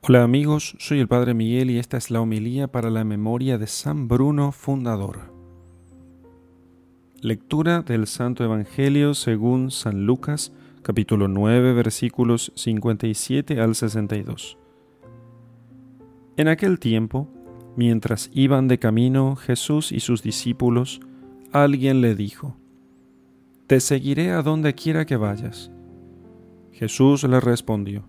Hola amigos, soy el Padre Miguel y esta es la homilía para la memoria de San Bruno Fundador. Lectura del Santo Evangelio según San Lucas, capítulo 9, versículos 57 al 62. En aquel tiempo, mientras iban de camino Jesús y sus discípulos, alguien le dijo, Te seguiré a donde quiera que vayas. Jesús le respondió,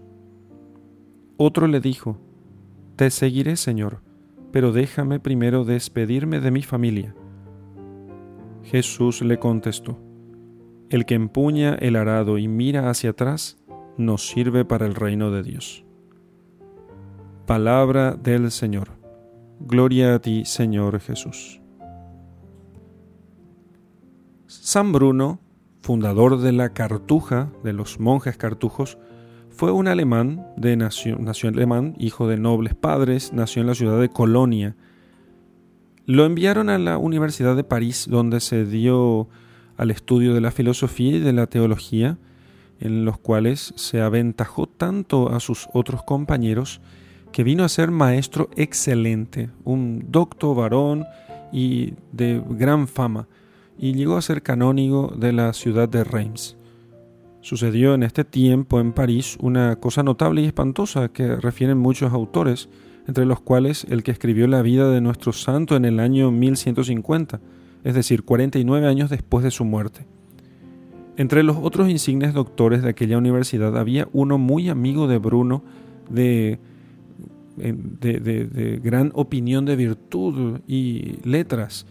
Otro le dijo, Te seguiré, Señor, pero déjame primero despedirme de mi familia. Jesús le contestó, El que empuña el arado y mira hacia atrás, no sirve para el reino de Dios. Palabra del Señor. Gloria a ti, Señor Jesús. San Bruno, fundador de la Cartuja, de los monjes cartujos, fue un alemán de nación, nació alemán, hijo de nobles padres, nació en la ciudad de Colonia. Lo enviaron a la Universidad de París, donde se dio al estudio de la filosofía y de la teología, en los cuales se aventajó tanto a sus otros compañeros que vino a ser maestro excelente, un docto varón y de gran fama, y llegó a ser canónigo de la ciudad de Reims. Sucedió en este tiempo en París una cosa notable y espantosa que refieren muchos autores, entre los cuales el que escribió la vida de nuestro santo en el año 1150, es decir, 49 años después de su muerte. Entre los otros insignes doctores de aquella universidad había uno muy amigo de Bruno, de, de, de gran opinión de virtud y letras.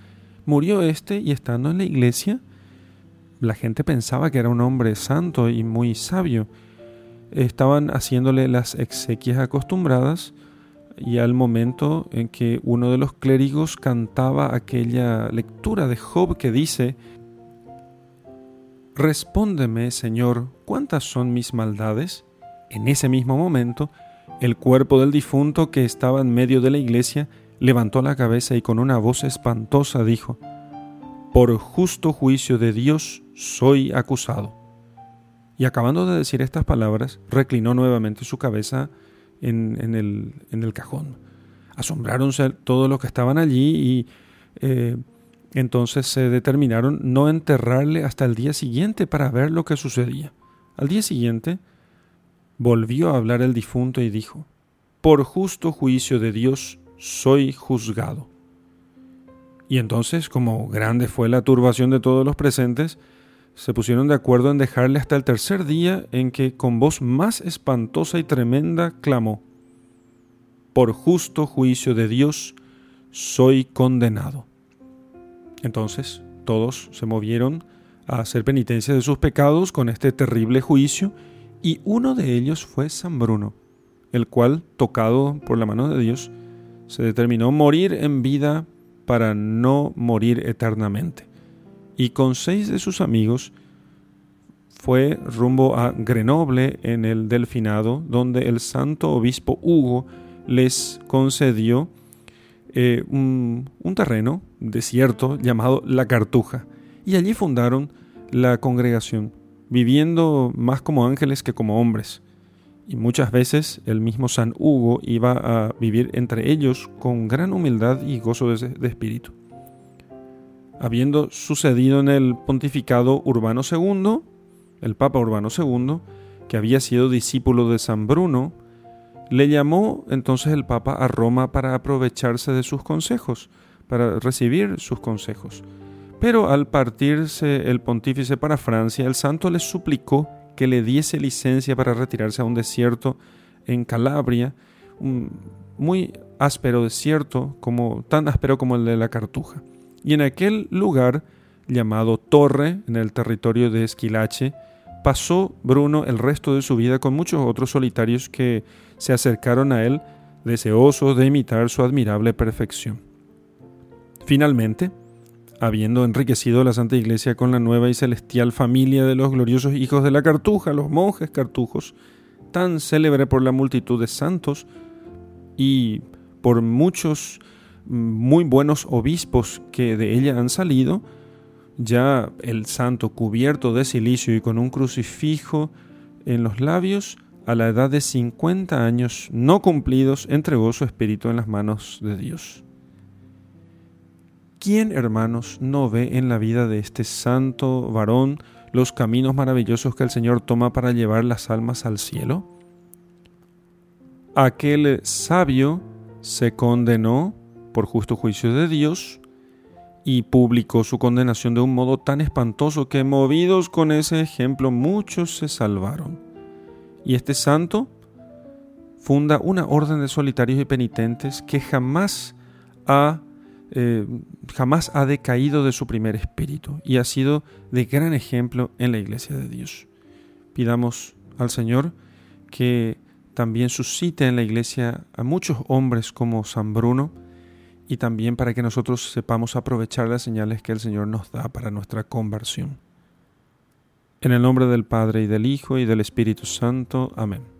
Murió este y estando en la iglesia, la gente pensaba que era un hombre santo y muy sabio. Estaban haciéndole las exequias acostumbradas y al momento en que uno de los clérigos cantaba aquella lectura de Job que dice, Respóndeme, Señor, ¿cuántas son mis maldades? En ese mismo momento, el cuerpo del difunto que estaba en medio de la iglesia levantó la cabeza y con una voz espantosa dijo, Por justo juicio de Dios soy acusado. Y acabando de decir estas palabras, reclinó nuevamente su cabeza en, el, cajón. Asombráronse todos los que estaban allí y eh, entonces se determinaron no enterrarle hasta el día siguiente para ver lo que sucedía. Al día siguiente volvió a hablar el difunto y dijo, Por justo juicio de Dios soy juzgado. Y entonces, como grande fue la turbación de todos los presentes, se pusieron de acuerdo en dejarle hasta el tercer día en que con voz más espantosa y tremenda clamó, Por justo juicio de Dios soy condenado. Entonces todos se movieron a hacer penitencia de sus pecados con este terrible juicio, y uno de ellos fue San Bruno, el cual, tocado por la mano de Dios, se determinó morir en vida para no morir eternamente y con seis de sus amigos fue rumbo a Grenoble en el Delfinado, donde el santo obispo Hugo les concedió eh, un, un terreno desierto llamado La Cartuja, y allí fundaron la congregación, viviendo más como ángeles que como hombres. Y muchas veces el mismo San Hugo iba a vivir entre ellos con gran humildad y gozo de espíritu habiendo sucedido en el pontificado Urbano II, el Papa Urbano II, que había sido discípulo de San Bruno, le llamó entonces el Papa a Roma para aprovecharse de sus consejos, para recibir sus consejos. Pero al partirse el pontífice para Francia, el santo le suplicó que le diese licencia para retirarse a un desierto en Calabria, un muy áspero desierto, como, tan áspero como el de la Cartuja. Y en aquel lugar llamado Torre, en el territorio de Esquilache, pasó Bruno el resto de su vida con muchos otros solitarios que se acercaron a él deseosos de imitar su admirable perfección. Finalmente, habiendo enriquecido la Santa Iglesia con la nueva y celestial familia de los gloriosos hijos de la cartuja, los monjes cartujos, tan célebre por la multitud de santos y por muchos muy buenos obispos que de ella han salido, ya el santo cubierto de silicio y con un crucifijo en los labios, a la edad de 50 años no cumplidos, entregó su espíritu en las manos de Dios. ¿Quién, hermanos, no ve en la vida de este santo varón los caminos maravillosos que el Señor toma para llevar las almas al cielo? Aquel sabio se condenó por justo juicio de Dios y publicó su condenación de un modo tan espantoso que movidos con ese ejemplo muchos se salvaron. Y este santo funda una orden de solitarios y penitentes que jamás ha eh, jamás ha decaído de su primer espíritu y ha sido de gran ejemplo en la iglesia de Dios. Pidamos al Señor que también suscite en la iglesia a muchos hombres como San Bruno y también para que nosotros sepamos aprovechar las señales que el Señor nos da para nuestra conversión. En el nombre del Padre y del Hijo y del Espíritu Santo. Amén.